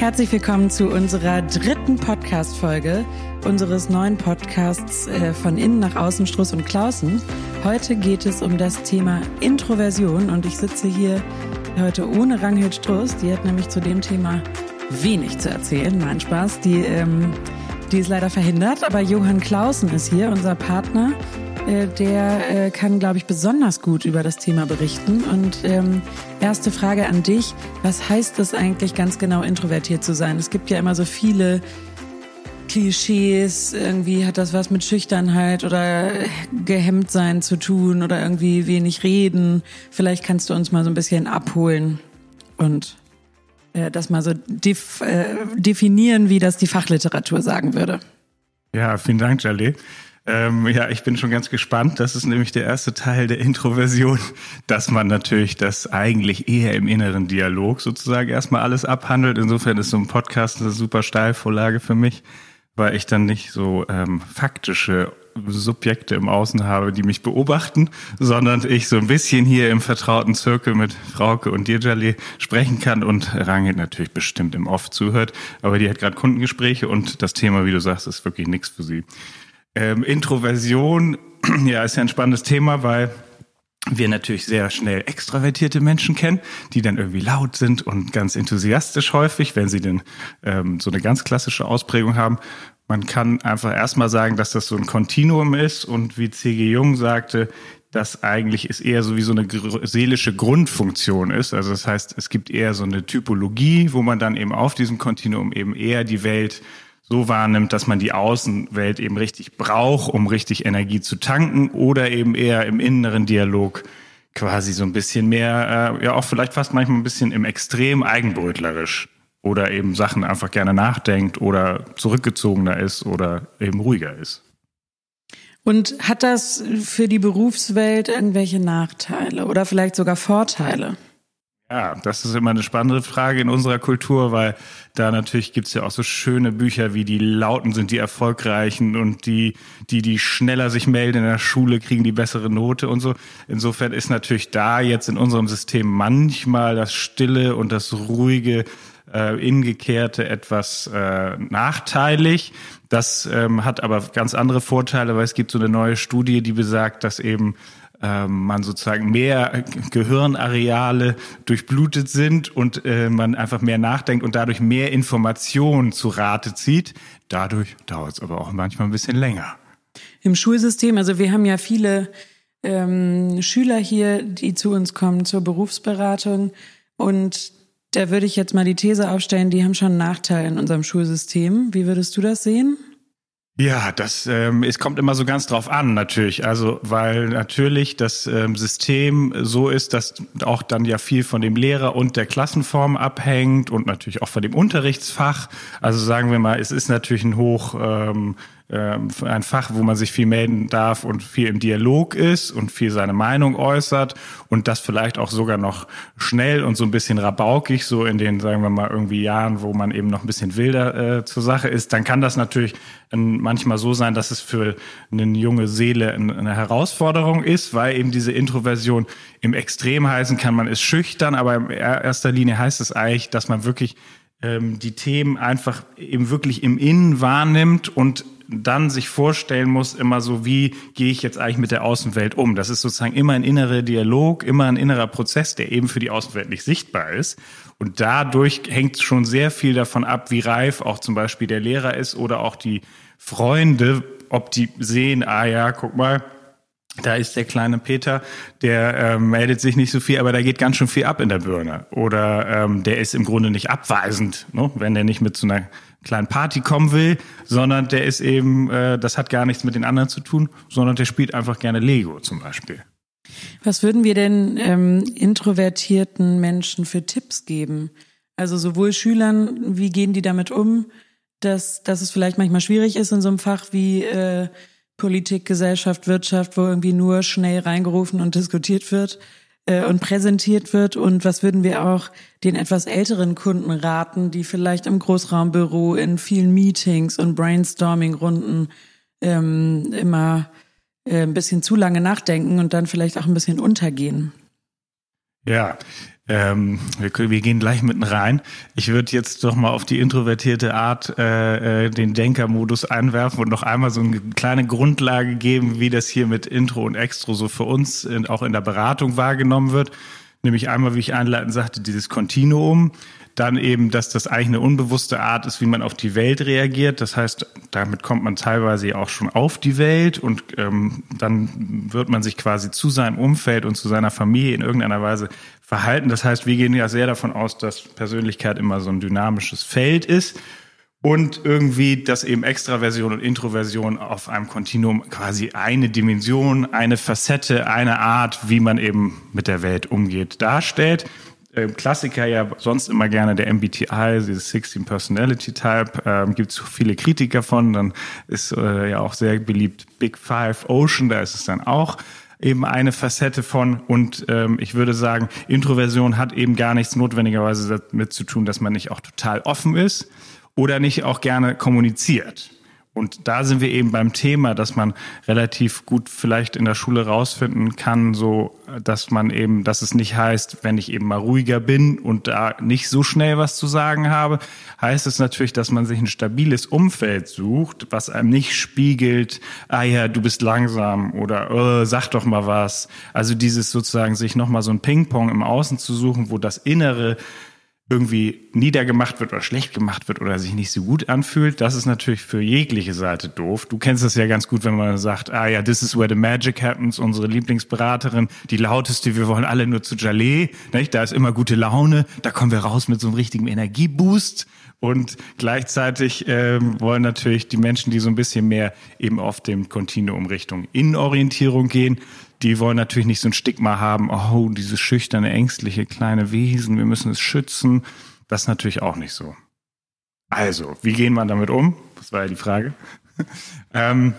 Herzlich willkommen zu unserer dritten Podcast-Folge unseres neuen Podcasts äh, von innen nach außen Struss und Klausen. Heute geht es um das Thema Introversion und ich sitze hier heute ohne Ranghild Struss. Die hat nämlich zu dem Thema wenig zu erzählen. Nein, Spaß. Die, ähm, die ist leider verhindert, aber Johann Klausen ist hier, unser Partner. Äh, der äh, kann, glaube ich, besonders gut über das Thema berichten. Und ähm, erste Frage an dich, was heißt es eigentlich ganz genau, introvertiert zu sein? Es gibt ja immer so viele Klischees, irgendwie hat das was mit Schüchternheit oder gehemmt sein zu tun oder irgendwie wenig reden. Vielleicht kannst du uns mal so ein bisschen abholen und äh, das mal so def äh, definieren, wie das die Fachliteratur sagen würde. Ja, vielen Dank, Jalé. Ähm, ja, ich bin schon ganz gespannt. Das ist nämlich der erste Teil der Introversion, dass man natürlich das eigentlich eher im inneren Dialog sozusagen erstmal alles abhandelt. Insofern ist so ein Podcast eine super Steilvorlage für mich, weil ich dann nicht so ähm, faktische Subjekte im Außen habe, die mich beobachten, sondern ich so ein bisschen hier im vertrauten Zirkel mit Frauke und Dirjali sprechen kann und Rangit natürlich bestimmt im Off zuhört, aber die hat gerade Kundengespräche und das Thema, wie du sagst, ist wirklich nichts für sie. Ähm, Introversion, ja, ist ja ein spannendes Thema, weil wir natürlich sehr schnell extravertierte Menschen kennen, die dann irgendwie laut sind und ganz enthusiastisch häufig, wenn sie denn ähm, so eine ganz klassische Ausprägung haben. Man kann einfach erstmal sagen, dass das so ein Kontinuum ist und wie C.G. Jung sagte, dass eigentlich es eher so wie so eine seelische Grundfunktion ist. Also das heißt, es gibt eher so eine Typologie, wo man dann eben auf diesem Kontinuum eben eher die Welt so wahrnimmt, dass man die Außenwelt eben richtig braucht, um richtig Energie zu tanken oder eben eher im inneren Dialog quasi so ein bisschen mehr, äh, ja auch vielleicht fast manchmal ein bisschen im Extrem eigenbrötlerisch oder eben Sachen einfach gerne nachdenkt oder zurückgezogener ist oder eben ruhiger ist. Und hat das für die Berufswelt irgendwelche Nachteile oder vielleicht sogar Vorteile? Ja, das ist immer eine spannende Frage in unserer Kultur, weil da natürlich gibt's ja auch so schöne Bücher wie die Lauten sind die Erfolgreichen und die, die, die schneller sich melden in der Schule, kriegen die bessere Note und so. Insofern ist natürlich da jetzt in unserem System manchmal das Stille und das Ruhige äh, Ingekehrte etwas äh, nachteilig. Das ähm, hat aber ganz andere Vorteile, weil es gibt so eine neue Studie, die besagt, dass eben ähm, man sozusagen mehr Gehirnareale durchblutet sind und äh, man einfach mehr nachdenkt und dadurch mehr Informationen zu Rate zieht. Dadurch dauert es aber auch manchmal ein bisschen länger. Im Schulsystem, also wir haben ja viele ähm, Schüler hier, die zu uns kommen zur Berufsberatung und da würde ich jetzt mal die These aufstellen, die haben schon einen Nachteil in unserem Schulsystem. Wie würdest du das sehen? Ja, das ähm, es kommt immer so ganz drauf an, natürlich. Also, weil natürlich das ähm, System so ist, dass auch dann ja viel von dem Lehrer und der Klassenform abhängt und natürlich auch von dem Unterrichtsfach. Also sagen wir mal, es ist natürlich ein hoch ähm, ein Fach, wo man sich viel melden darf und viel im Dialog ist und viel seine Meinung äußert und das vielleicht auch sogar noch schnell und so ein bisschen rabaukig, so in den, sagen wir mal, irgendwie Jahren, wo man eben noch ein bisschen wilder äh, zur Sache ist, dann kann das natürlich manchmal so sein, dass es für eine junge Seele eine Herausforderung ist, weil eben diese Introversion im Extrem heißen kann, man ist schüchtern, aber in erster Linie heißt es eigentlich, dass man wirklich ähm, die Themen einfach eben wirklich im Innen wahrnimmt und dann sich vorstellen muss, immer so, wie gehe ich jetzt eigentlich mit der Außenwelt um? Das ist sozusagen immer ein innerer Dialog, immer ein innerer Prozess, der eben für die Außenwelt nicht sichtbar ist. Und dadurch hängt schon sehr viel davon ab, wie reif auch zum Beispiel der Lehrer ist oder auch die Freunde, ob die sehen, ah ja, guck mal, da ist der kleine Peter, der äh, meldet sich nicht so viel, aber da geht ganz schön viel ab in der Birne. Oder ähm, der ist im Grunde nicht abweisend, ne? wenn der nicht mit so einer kleinen Party kommen will, sondern der ist eben, äh, das hat gar nichts mit den anderen zu tun, sondern der spielt einfach gerne Lego zum Beispiel. Was würden wir denn ähm, introvertierten Menschen für Tipps geben? Also sowohl Schülern, wie gehen die damit um, dass, dass es vielleicht manchmal schwierig ist in so einem Fach wie äh, Politik, Gesellschaft, Wirtschaft, wo irgendwie nur schnell reingerufen und diskutiert wird äh, und präsentiert wird. Und was würden wir auch den etwas älteren Kunden raten, die vielleicht im Großraumbüro in vielen Meetings und Brainstorming-Runden ähm, immer äh, ein bisschen zu lange nachdenken und dann vielleicht auch ein bisschen untergehen? Ja, ähm, wir, wir gehen gleich mitten rein. Ich würde jetzt doch mal auf die introvertierte Art äh, äh, den Denkermodus einwerfen und noch einmal so eine kleine Grundlage geben, wie das hier mit Intro und Extro so für uns in, auch in der Beratung wahrgenommen wird. Nämlich einmal, wie ich einleitend sagte, dieses Kontinuum. Dann eben, dass das eigentlich eine unbewusste Art ist, wie man auf die Welt reagiert. Das heißt, damit kommt man teilweise auch schon auf die Welt und ähm, dann wird man sich quasi zu seinem Umfeld und zu seiner Familie in irgendeiner Weise verhalten. Das heißt, wir gehen ja sehr davon aus, dass Persönlichkeit immer so ein dynamisches Feld ist und irgendwie, dass eben Extraversion und Introversion auf einem Kontinuum quasi eine Dimension, eine Facette, eine Art, wie man eben mit der Welt umgeht, darstellt. Ähm, Klassiker ja sonst immer gerne der MBTI, dieses 16 Personality Type, ähm, gibt es viele Kritiker von. Dann ist äh, ja auch sehr beliebt Big Five Ocean, da ist es dann auch eben eine Facette von. Und ähm, ich würde sagen, Introversion hat eben gar nichts notwendigerweise damit zu tun, dass man nicht auch total offen ist oder nicht auch gerne kommuniziert. Und da sind wir eben beim Thema, dass man relativ gut vielleicht in der Schule rausfinden kann, so, dass man eben, dass es nicht heißt, wenn ich eben mal ruhiger bin und da nicht so schnell was zu sagen habe, heißt es natürlich, dass man sich ein stabiles Umfeld sucht, was einem nicht spiegelt, ah ja, du bist langsam oder oh, sag doch mal was. Also dieses sozusagen sich nochmal so ein Ping-Pong im Außen zu suchen, wo das Innere irgendwie niedergemacht wird oder schlecht gemacht wird oder sich nicht so gut anfühlt, das ist natürlich für jegliche Seite doof. Du kennst das ja ganz gut, wenn man sagt, ah ja, this is where the magic happens, unsere Lieblingsberaterin, die lauteste, wir wollen alle nur zu Jalé, nicht? da ist immer gute Laune, da kommen wir raus mit so einem richtigen Energieboost und gleichzeitig ähm, wollen natürlich die Menschen, die so ein bisschen mehr eben auf dem Kontinuum Richtung Innenorientierung gehen, die wollen natürlich nicht so ein Stigma haben, oh, dieses schüchterne, ängstliche kleine Wesen, wir müssen es schützen. Das ist natürlich auch nicht so. Also, wie gehen wir damit um? Das war ja die Frage. ähm,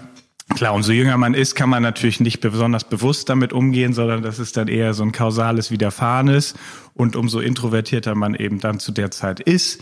klar, umso jünger man ist, kann man natürlich nicht besonders bewusst damit umgehen, sondern das ist dann eher so ein kausales Widerfahrenes. Und umso introvertierter man eben dann zu der Zeit ist,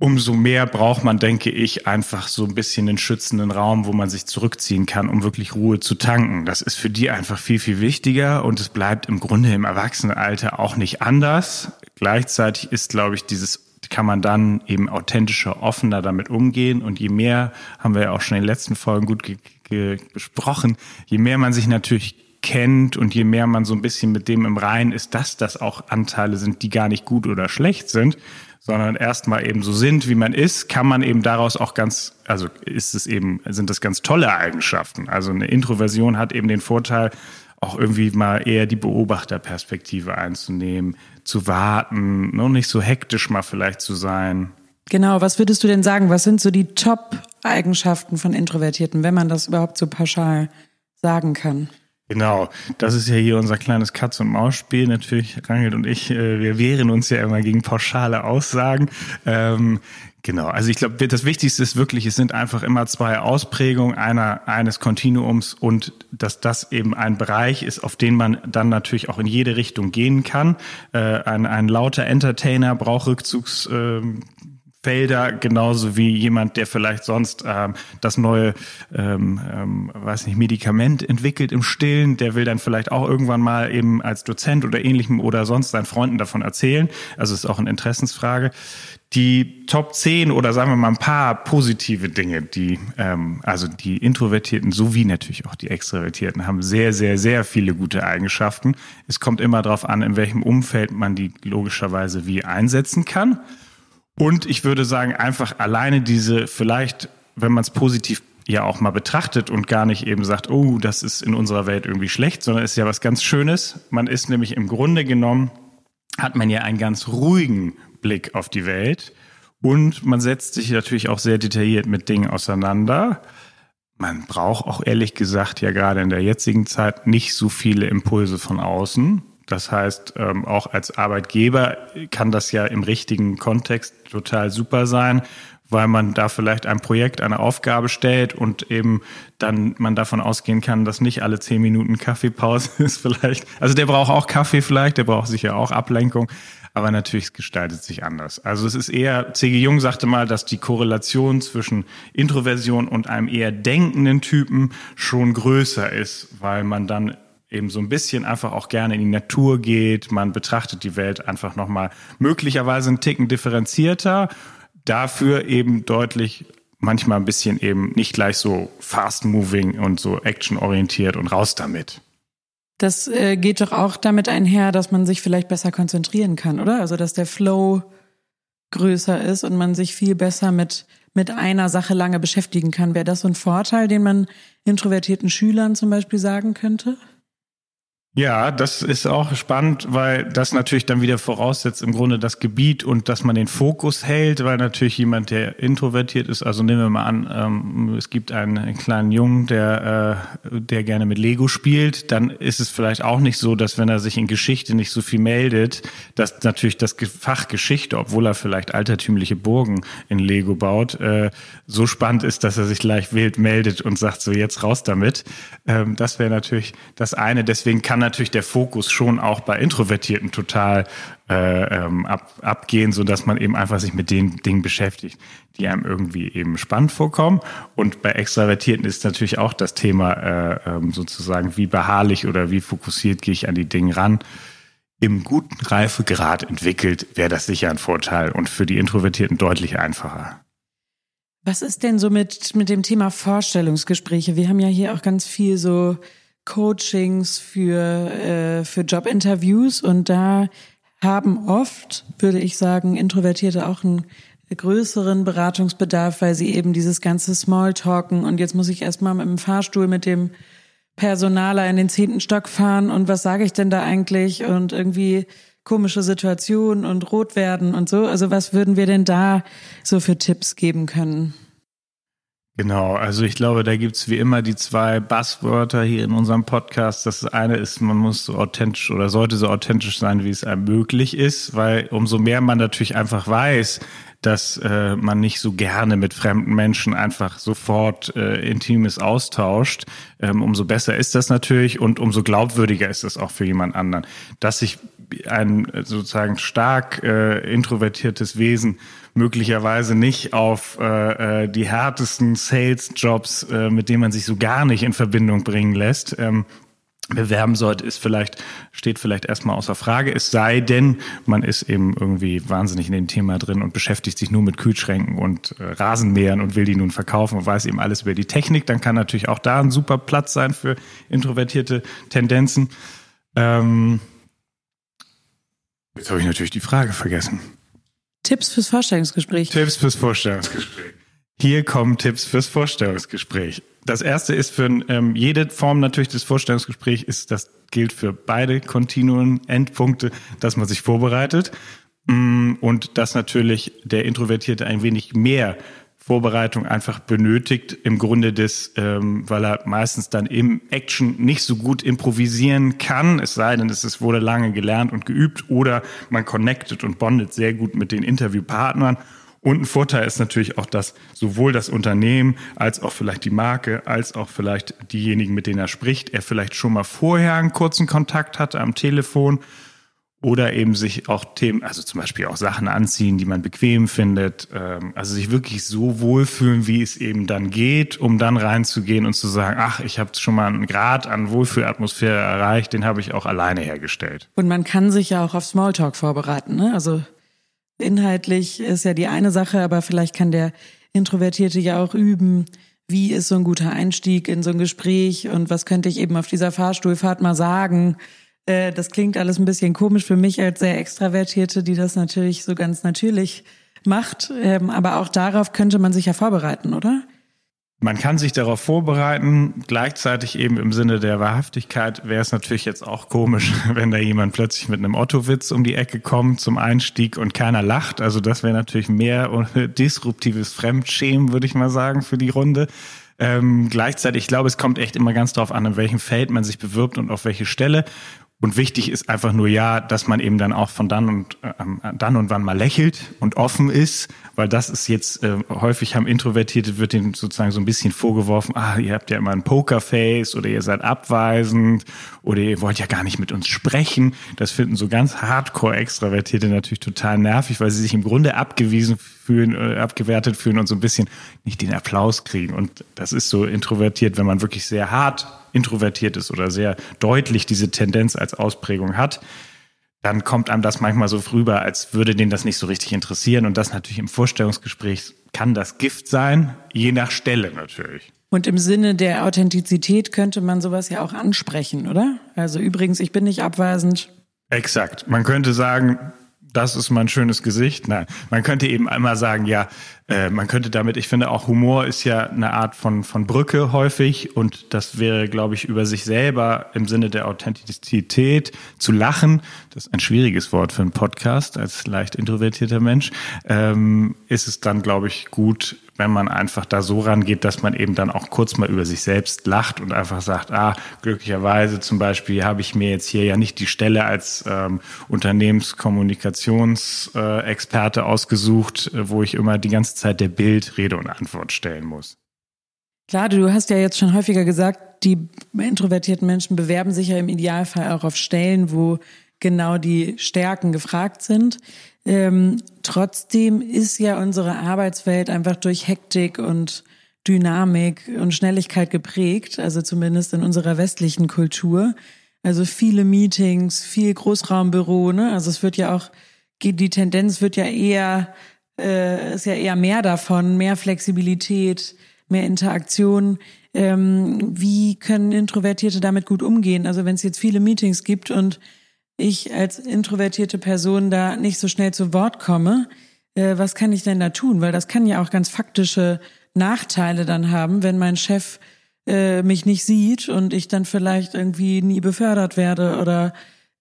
umso mehr braucht man, denke ich, einfach so ein bisschen einen schützenden Raum, wo man sich zurückziehen kann, um wirklich Ruhe zu tanken. Das ist für die einfach viel, viel wichtiger und es bleibt im Grunde im Erwachsenenalter auch nicht anders. Gleichzeitig ist, glaube ich, dieses kann man dann eben authentischer, offener damit umgehen. Und je mehr, haben wir ja auch schon in den letzten Folgen gut besprochen, je mehr man sich natürlich kennt und je mehr man so ein bisschen mit dem im Reinen ist, dass das auch Anteile sind, die gar nicht gut oder schlecht sind, sondern erstmal eben so sind, wie man ist, kann man eben daraus auch ganz, also ist es eben, sind das ganz tolle Eigenschaften. Also eine Introversion hat eben den Vorteil, auch irgendwie mal eher die Beobachterperspektive einzunehmen, zu warten, noch nicht so hektisch mal vielleicht zu sein. Genau, was würdest du denn sagen? Was sind so die Top-Eigenschaften von Introvertierten, wenn man das überhaupt so pauschal sagen kann? Genau, das ist ja hier unser kleines Katz- und Maus-Spiel. Natürlich, Rangel und ich, äh, wir wehren uns ja immer gegen pauschale Aussagen. Ähm, genau, also ich glaube, das Wichtigste ist wirklich, es sind einfach immer zwei Ausprägungen einer, eines Kontinuums und dass das eben ein Bereich ist, auf den man dann natürlich auch in jede Richtung gehen kann. Äh, ein, ein lauter Entertainer braucht Rückzugs... Äh, Felder, genauso wie jemand, der vielleicht sonst ähm, das neue, ähm, ähm, weiß nicht, Medikament entwickelt im Stillen, der will dann vielleicht auch irgendwann mal eben als Dozent oder ähnlichem oder sonst seinen Freunden davon erzählen. Also ist auch eine Interessensfrage. Die Top 10 oder sagen wir mal ein paar positive Dinge, die ähm, also die Introvertierten sowie natürlich auch die Extrovertierten haben sehr, sehr, sehr viele gute Eigenschaften. Es kommt immer darauf an, in welchem Umfeld man die logischerweise wie einsetzen kann. Und ich würde sagen, einfach alleine diese, vielleicht, wenn man es positiv ja auch mal betrachtet und gar nicht eben sagt, oh, das ist in unserer Welt irgendwie schlecht, sondern ist ja was ganz Schönes. Man ist nämlich im Grunde genommen, hat man ja einen ganz ruhigen Blick auf die Welt und man setzt sich natürlich auch sehr detailliert mit Dingen auseinander. Man braucht auch ehrlich gesagt ja gerade in der jetzigen Zeit nicht so viele Impulse von außen. Das heißt, ähm, auch als Arbeitgeber kann das ja im richtigen Kontext total super sein, weil man da vielleicht ein Projekt, eine Aufgabe stellt und eben dann man davon ausgehen kann, dass nicht alle zehn Minuten Kaffeepause ist vielleicht. Also der braucht auch Kaffee vielleicht, der braucht sicher auch Ablenkung. Aber natürlich gestaltet sich anders. Also es ist eher, C.G. Jung sagte mal, dass die Korrelation zwischen Introversion und einem eher denkenden Typen schon größer ist, weil man dann eben so ein bisschen einfach auch gerne in die Natur geht. Man betrachtet die Welt einfach nochmal möglicherweise einen Ticken differenzierter, dafür eben deutlich manchmal ein bisschen eben nicht gleich so fast moving und so actionorientiert und raus damit. Das äh, geht doch auch damit einher, dass man sich vielleicht besser konzentrieren kann, oder? Also dass der Flow größer ist und man sich viel besser mit mit einer Sache lange beschäftigen kann. Wäre das so ein Vorteil, den man introvertierten Schülern zum Beispiel sagen könnte? Ja, das ist auch spannend, weil das natürlich dann wieder voraussetzt im Grunde das Gebiet und dass man den Fokus hält, weil natürlich jemand, der introvertiert ist, also nehmen wir mal an, ähm, es gibt einen, einen, kleinen Jungen, der, äh, der gerne mit Lego spielt, dann ist es vielleicht auch nicht so, dass wenn er sich in Geschichte nicht so viel meldet, dass natürlich das Fach Geschichte, obwohl er vielleicht altertümliche Burgen in Lego baut, äh, so spannend ist, dass er sich gleich wild meldet und sagt so jetzt raus damit. Ähm, das wäre natürlich das eine. Deswegen kann natürlich der Fokus schon auch bei Introvertierten total äh, ähm, ab, abgehen, so dass man eben einfach sich mit den Dingen beschäftigt, die einem irgendwie eben spannend vorkommen. Und bei Extravertierten ist natürlich auch das Thema äh, ähm, sozusagen, wie beharrlich oder wie fokussiert gehe ich an die Dinge ran. Im guten Reifegrad entwickelt wäre das sicher ein Vorteil und für die Introvertierten deutlich einfacher. Was ist denn so mit, mit dem Thema Vorstellungsgespräche? Wir haben ja hier auch ganz viel so Coachings für, äh, für Jobinterviews und da haben oft, würde ich sagen, Introvertierte auch einen größeren Beratungsbedarf, weil sie eben dieses ganze Smalltalken und jetzt muss ich erstmal mit dem Fahrstuhl mit dem Personaler in den zehnten Stock fahren und was sage ich denn da eigentlich und irgendwie komische Situationen und rot werden und so. Also was würden wir denn da so für Tipps geben können? Genau, also ich glaube, da gibt's wie immer die zwei Buzzwörter hier in unserem Podcast. Das eine ist, man muss so authentisch oder sollte so authentisch sein, wie es einem möglich ist, weil umso mehr man natürlich einfach weiß, dass äh, man nicht so gerne mit fremden Menschen einfach sofort äh, Intimes austauscht, ähm, umso besser ist das natürlich und umso glaubwürdiger ist es auch für jemand anderen. Dass sich ein sozusagen stark äh, introvertiertes Wesen möglicherweise nicht auf äh, äh, die härtesten Sales-Jobs, äh, mit denen man sich so gar nicht in Verbindung bringen lässt, ähm, bewerben sollte, ist vielleicht, steht vielleicht erstmal außer Frage. Es sei denn, man ist eben irgendwie wahnsinnig in dem Thema drin und beschäftigt sich nur mit Kühlschränken und äh, Rasenmähern und will die nun verkaufen und weiß eben alles über die Technik. Dann kann natürlich auch da ein super Platz sein für introvertierte Tendenzen. Ähm, jetzt habe ich natürlich die Frage vergessen. Tipps fürs Vorstellungsgespräch. Tipps fürs Vorstellungsgespräch. Hier kommen Tipps fürs Vorstellungsgespräch. Das erste ist für ähm, jede Form natürlich des Vorstellungsgesprächs ist, das gilt für beide Kontinuen, Endpunkte, dass man sich vorbereitet mm, und dass natürlich der Introvertierte ein wenig mehr Vorbereitung einfach benötigt, im Grunde des, ähm, weil er meistens dann im Action nicht so gut improvisieren kann, es sei denn, es wurde lange gelernt und geübt oder man connectet und bondet sehr gut mit den Interviewpartnern. Und ein Vorteil ist natürlich auch, dass sowohl das Unternehmen als auch vielleicht die Marke, als auch vielleicht diejenigen, mit denen er spricht, er vielleicht schon mal vorher einen kurzen Kontakt hatte am Telefon oder eben sich auch Themen, also zum Beispiel auch Sachen anziehen, die man bequem findet. Ähm, also sich wirklich so wohlfühlen, wie es eben dann geht, um dann reinzugehen und zu sagen, ach, ich habe schon mal einen Grad an Wohlfühlatmosphäre erreicht, den habe ich auch alleine hergestellt. Und man kann sich ja auch auf Smalltalk vorbereiten. Ne? Also inhaltlich ist ja die eine Sache, aber vielleicht kann der Introvertierte ja auch üben, wie ist so ein guter Einstieg in so ein Gespräch und was könnte ich eben auf dieser Fahrstuhlfahrt mal sagen äh, das klingt alles ein bisschen komisch für mich als sehr Extravertierte, die das natürlich so ganz natürlich macht. Ähm, aber auch darauf könnte man sich ja vorbereiten, oder? Man kann sich darauf vorbereiten. Gleichzeitig eben im Sinne der Wahrhaftigkeit wäre es natürlich jetzt auch komisch, wenn da jemand plötzlich mit einem Otto-Witz um die Ecke kommt zum Einstieg und keiner lacht. Also das wäre natürlich mehr disruptives Fremdschämen, würde ich mal sagen, für die Runde. Ähm, gleichzeitig, ich glaube, es kommt echt immer ganz darauf an, in welchem Feld man sich bewirbt und auf welche Stelle. Und wichtig ist einfach nur ja, dass man eben dann auch von dann und äh, dann und wann mal lächelt und offen ist, weil das ist jetzt äh, häufig haben Introvertierte wird denen sozusagen so ein bisschen vorgeworfen, ah, ihr habt ja immer ein Pokerface oder ihr seid abweisend oder ihr wollt ja gar nicht mit uns sprechen. Das finden so ganz Hardcore Extravertierte natürlich total nervig, weil sie sich im Grunde abgewiesen fühlen, äh, abgewertet fühlen und so ein bisschen nicht den Applaus kriegen. Und das ist so introvertiert, wenn man wirklich sehr hart introvertiert ist oder sehr deutlich diese Tendenz als Ausprägung hat, dann kommt einem das manchmal so rüber, als würde den das nicht so richtig interessieren. Und das natürlich im Vorstellungsgespräch kann das Gift sein, je nach Stelle natürlich. Und im Sinne der Authentizität könnte man sowas ja auch ansprechen, oder? Also übrigens, ich bin nicht abweisend. Exakt. Man könnte sagen, das ist mein schönes Gesicht. Nein, man könnte eben einmal sagen, ja, äh, man könnte damit, ich finde auch Humor ist ja eine Art von, von Brücke häufig und das wäre, glaube ich, über sich selber im Sinne der Authentizität zu lachen. Das ist ein schwieriges Wort für einen Podcast als leicht introvertierter Mensch. Ähm, ist es dann, glaube ich, gut, wenn man einfach da so rangeht, dass man eben dann auch kurz mal über sich selbst lacht und einfach sagt, ah, glücklicherweise zum Beispiel habe ich mir jetzt hier ja nicht die Stelle als ähm, Unternehmenskommunikationsexperte äh, ausgesucht, wo ich immer die ganze Zeit der Bild Rede und Antwort stellen muss. Klar, du hast ja jetzt schon häufiger gesagt, die introvertierten Menschen bewerben sich ja im Idealfall auch auf Stellen, wo genau die Stärken gefragt sind. Ähm, trotzdem ist ja unsere Arbeitswelt einfach durch Hektik und Dynamik und Schnelligkeit geprägt, also zumindest in unserer westlichen Kultur. Also viele Meetings, viel Großraumbüro, ne? Also es wird ja auch, die Tendenz wird ja eher, äh, ist ja eher mehr davon, mehr Flexibilität, mehr Interaktion. Ähm, wie können Introvertierte damit gut umgehen? Also wenn es jetzt viele Meetings gibt und ich als introvertierte Person da nicht so schnell zu Wort komme, äh, was kann ich denn da tun? Weil das kann ja auch ganz faktische Nachteile dann haben, wenn mein Chef äh, mich nicht sieht und ich dann vielleicht irgendwie nie befördert werde oder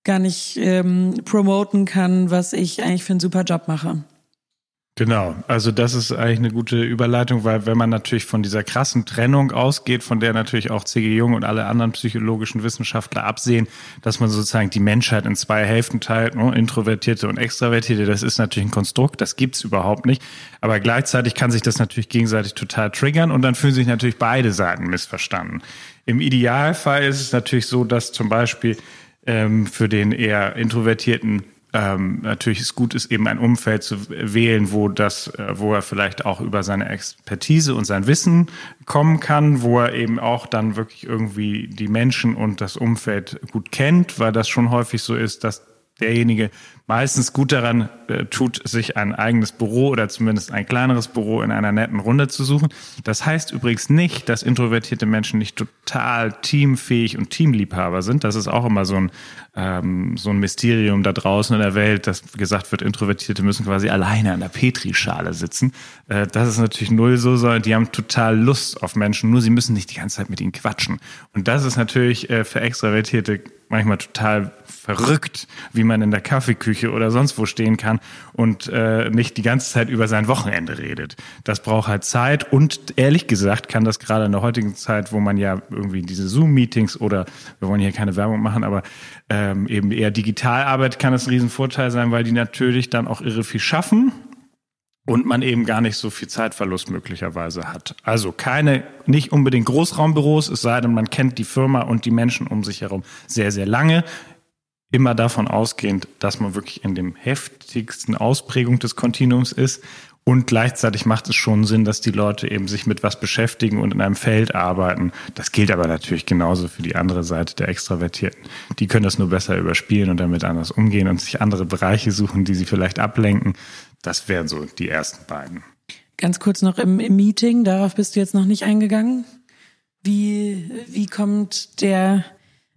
gar nicht ähm, promoten kann, was ich eigentlich für einen super Job mache. Genau, also das ist eigentlich eine gute Überleitung, weil wenn man natürlich von dieser krassen Trennung ausgeht, von der natürlich auch C.G. Jung und alle anderen psychologischen Wissenschaftler absehen, dass man sozusagen die Menschheit in zwei Hälften teilt, ne, Introvertierte und Extravertierte, das ist natürlich ein Konstrukt, das gibt's überhaupt nicht. Aber gleichzeitig kann sich das natürlich gegenseitig total triggern und dann fühlen sich natürlich beide Seiten missverstanden. Im Idealfall ist es natürlich so, dass zum Beispiel ähm, für den eher introvertierten ähm, natürlich ist gut ist, eben ein Umfeld zu wählen, wo das, äh, wo er vielleicht auch über seine Expertise und sein Wissen kommen kann, wo er eben auch dann wirklich irgendwie die Menschen und das Umfeld gut kennt, weil das schon häufig so ist, dass derjenige meistens gut daran äh, tut, sich ein eigenes Büro oder zumindest ein kleineres Büro in einer netten Runde zu suchen. Das heißt übrigens nicht, dass introvertierte Menschen nicht total teamfähig und Teamliebhaber sind. Das ist auch immer so ein, ähm, so ein Mysterium da draußen in der Welt, dass gesagt wird, Introvertierte müssen quasi alleine an der Petrischale sitzen. Äh, das ist natürlich null so, sondern die haben total Lust auf Menschen, nur sie müssen nicht die ganze Zeit mit ihnen quatschen. Und das ist natürlich äh, für Extravertierte manchmal total verrückt, wie man in der Kaffeeküche oder sonst wo stehen kann und äh, nicht die ganze Zeit über sein Wochenende redet. Das braucht halt Zeit und ehrlich gesagt kann das gerade in der heutigen Zeit, wo man ja irgendwie diese Zoom-Meetings oder wir wollen hier keine Werbung machen, aber ähm, eben eher digital arbeitet, kann das ein Riesenvorteil sein, weil die natürlich dann auch irre viel schaffen und man eben gar nicht so viel Zeitverlust möglicherweise hat. Also keine, nicht unbedingt Großraumbüros, es sei denn, man kennt die Firma und die Menschen um sich herum sehr, sehr lange immer davon ausgehend, dass man wirklich in dem heftigsten Ausprägung des Kontinuums ist. Und gleichzeitig macht es schon Sinn, dass die Leute eben sich mit was beschäftigen und in einem Feld arbeiten. Das gilt aber natürlich genauso für die andere Seite der Extravertierten. Die können das nur besser überspielen und damit anders umgehen und sich andere Bereiche suchen, die sie vielleicht ablenken. Das wären so die ersten beiden. Ganz kurz noch im, im Meeting, darauf bist du jetzt noch nicht eingegangen. Wie, wie kommt der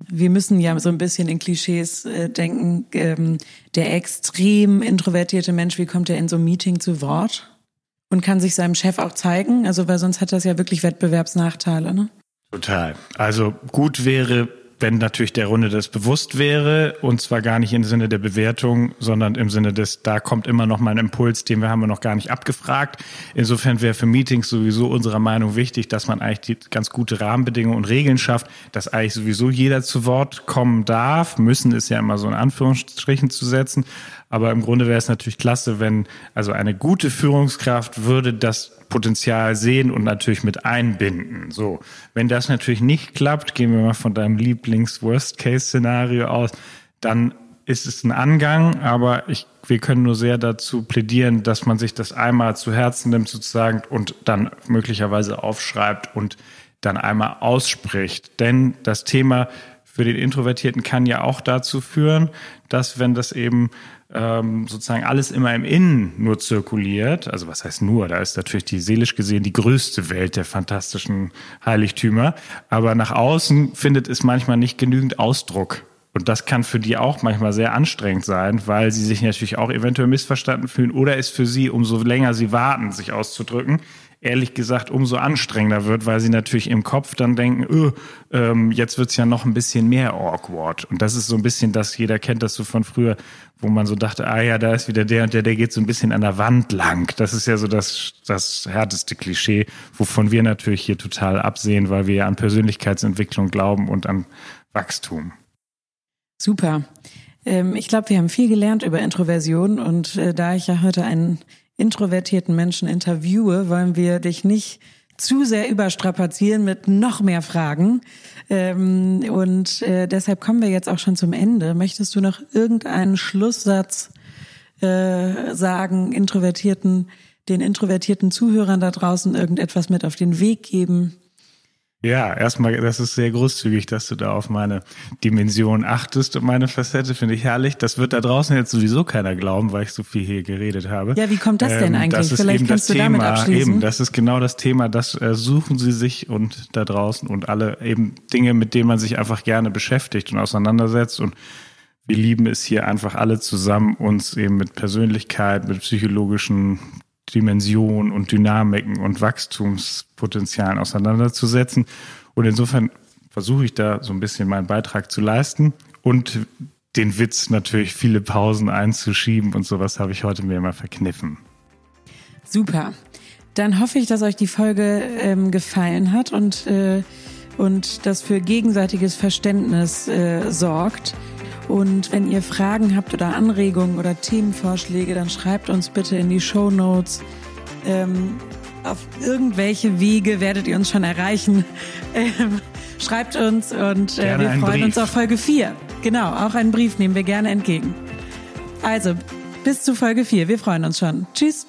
wir müssen ja so ein bisschen in Klischees äh, denken. Ähm, der extrem introvertierte Mensch, wie kommt er in so einem Meeting zu Wort? Und kann sich seinem Chef auch zeigen? Also, weil sonst hat das ja wirklich Wettbewerbsnachteile, ne? Total. Also gut wäre, wenn natürlich der Runde das bewusst wäre und zwar gar nicht im Sinne der Bewertung, sondern im Sinne des, da kommt immer noch mal ein Impuls, den wir haben wir noch gar nicht abgefragt. Insofern wäre für Meetings sowieso unserer Meinung wichtig, dass man eigentlich die ganz gute Rahmenbedingungen und Regeln schafft, dass eigentlich sowieso jeder zu Wort kommen darf. Müssen ist ja immer so in Anführungsstrichen zu setzen. Aber im Grunde wäre es natürlich klasse, wenn also eine gute Führungskraft würde das Potenzial sehen und natürlich mit einbinden. So, wenn das natürlich nicht klappt, gehen wir mal von deinem Lieblings-Worst-Case-Szenario aus, dann ist es ein Angang, aber ich, wir können nur sehr dazu plädieren, dass man sich das einmal zu Herzen nimmt sozusagen und dann möglicherweise aufschreibt und dann einmal ausspricht. Denn das Thema für den Introvertierten kann ja auch dazu führen, dass wenn das eben ähm, sozusagen alles immer im Innen nur zirkuliert, also was heißt nur, da ist natürlich die seelisch gesehen die größte Welt der fantastischen Heiligtümer, aber nach außen findet es manchmal nicht genügend Ausdruck. Und das kann für die auch manchmal sehr anstrengend sein, weil sie sich natürlich auch eventuell missverstanden fühlen oder es für sie, umso länger sie warten, sich auszudrücken, ehrlich gesagt umso anstrengender wird, weil sie natürlich im Kopf dann denken, öh, ähm, jetzt wird's ja noch ein bisschen mehr awkward. Und das ist so ein bisschen das, jeder kennt das so von früher, wo man so dachte, ah ja, da ist wieder der und der, der geht so ein bisschen an der Wand lang. Das ist ja so das, das härteste Klischee, wovon wir natürlich hier total absehen, weil wir ja an Persönlichkeitsentwicklung glauben und an Wachstum. Super. Ähm, ich glaube, wir haben viel gelernt über Introversion und äh, da ich ja heute einen introvertierten Menschen interviewe, wollen wir dich nicht zu sehr überstrapazieren mit noch mehr Fragen. Ähm, und äh, deshalb kommen wir jetzt auch schon zum Ende. Möchtest du noch irgendeinen Schlusssatz äh, sagen, introvertierten, den introvertierten Zuhörern da draußen irgendetwas mit auf den Weg geben? Ja, erstmal, das ist sehr großzügig, dass du da auf meine Dimension achtest und meine Facette finde ich herrlich. Das wird da draußen jetzt sowieso keiner glauben, weil ich so viel hier geredet habe. Ja, wie kommt das denn ähm, eigentlich? Das Vielleicht kannst du Thema, damit abschließen. Eben, das ist genau das Thema, das äh, suchen sie sich und da draußen und alle eben Dinge, mit denen man sich einfach gerne beschäftigt und auseinandersetzt und wir lieben es hier einfach alle zusammen, uns eben mit Persönlichkeit, mit psychologischen Dimensionen und Dynamiken und Wachstumspotenzialen auseinanderzusetzen. Und insofern versuche ich da so ein bisschen meinen Beitrag zu leisten und den Witz natürlich viele Pausen einzuschieben und sowas habe ich heute mir immer verkniffen. Super. Dann hoffe ich, dass euch die Folge ähm, gefallen hat und, äh, und das für gegenseitiges Verständnis äh, sorgt. Und wenn ihr Fragen habt oder Anregungen oder Themenvorschläge, dann schreibt uns bitte in die Show Notes. Ähm, auf irgendwelche Wege werdet ihr uns schon erreichen. Ähm, schreibt uns und äh, wir freuen uns auf Folge 4. Genau, auch einen Brief nehmen wir gerne entgegen. Also, bis zu Folge 4. Wir freuen uns schon. Tschüss.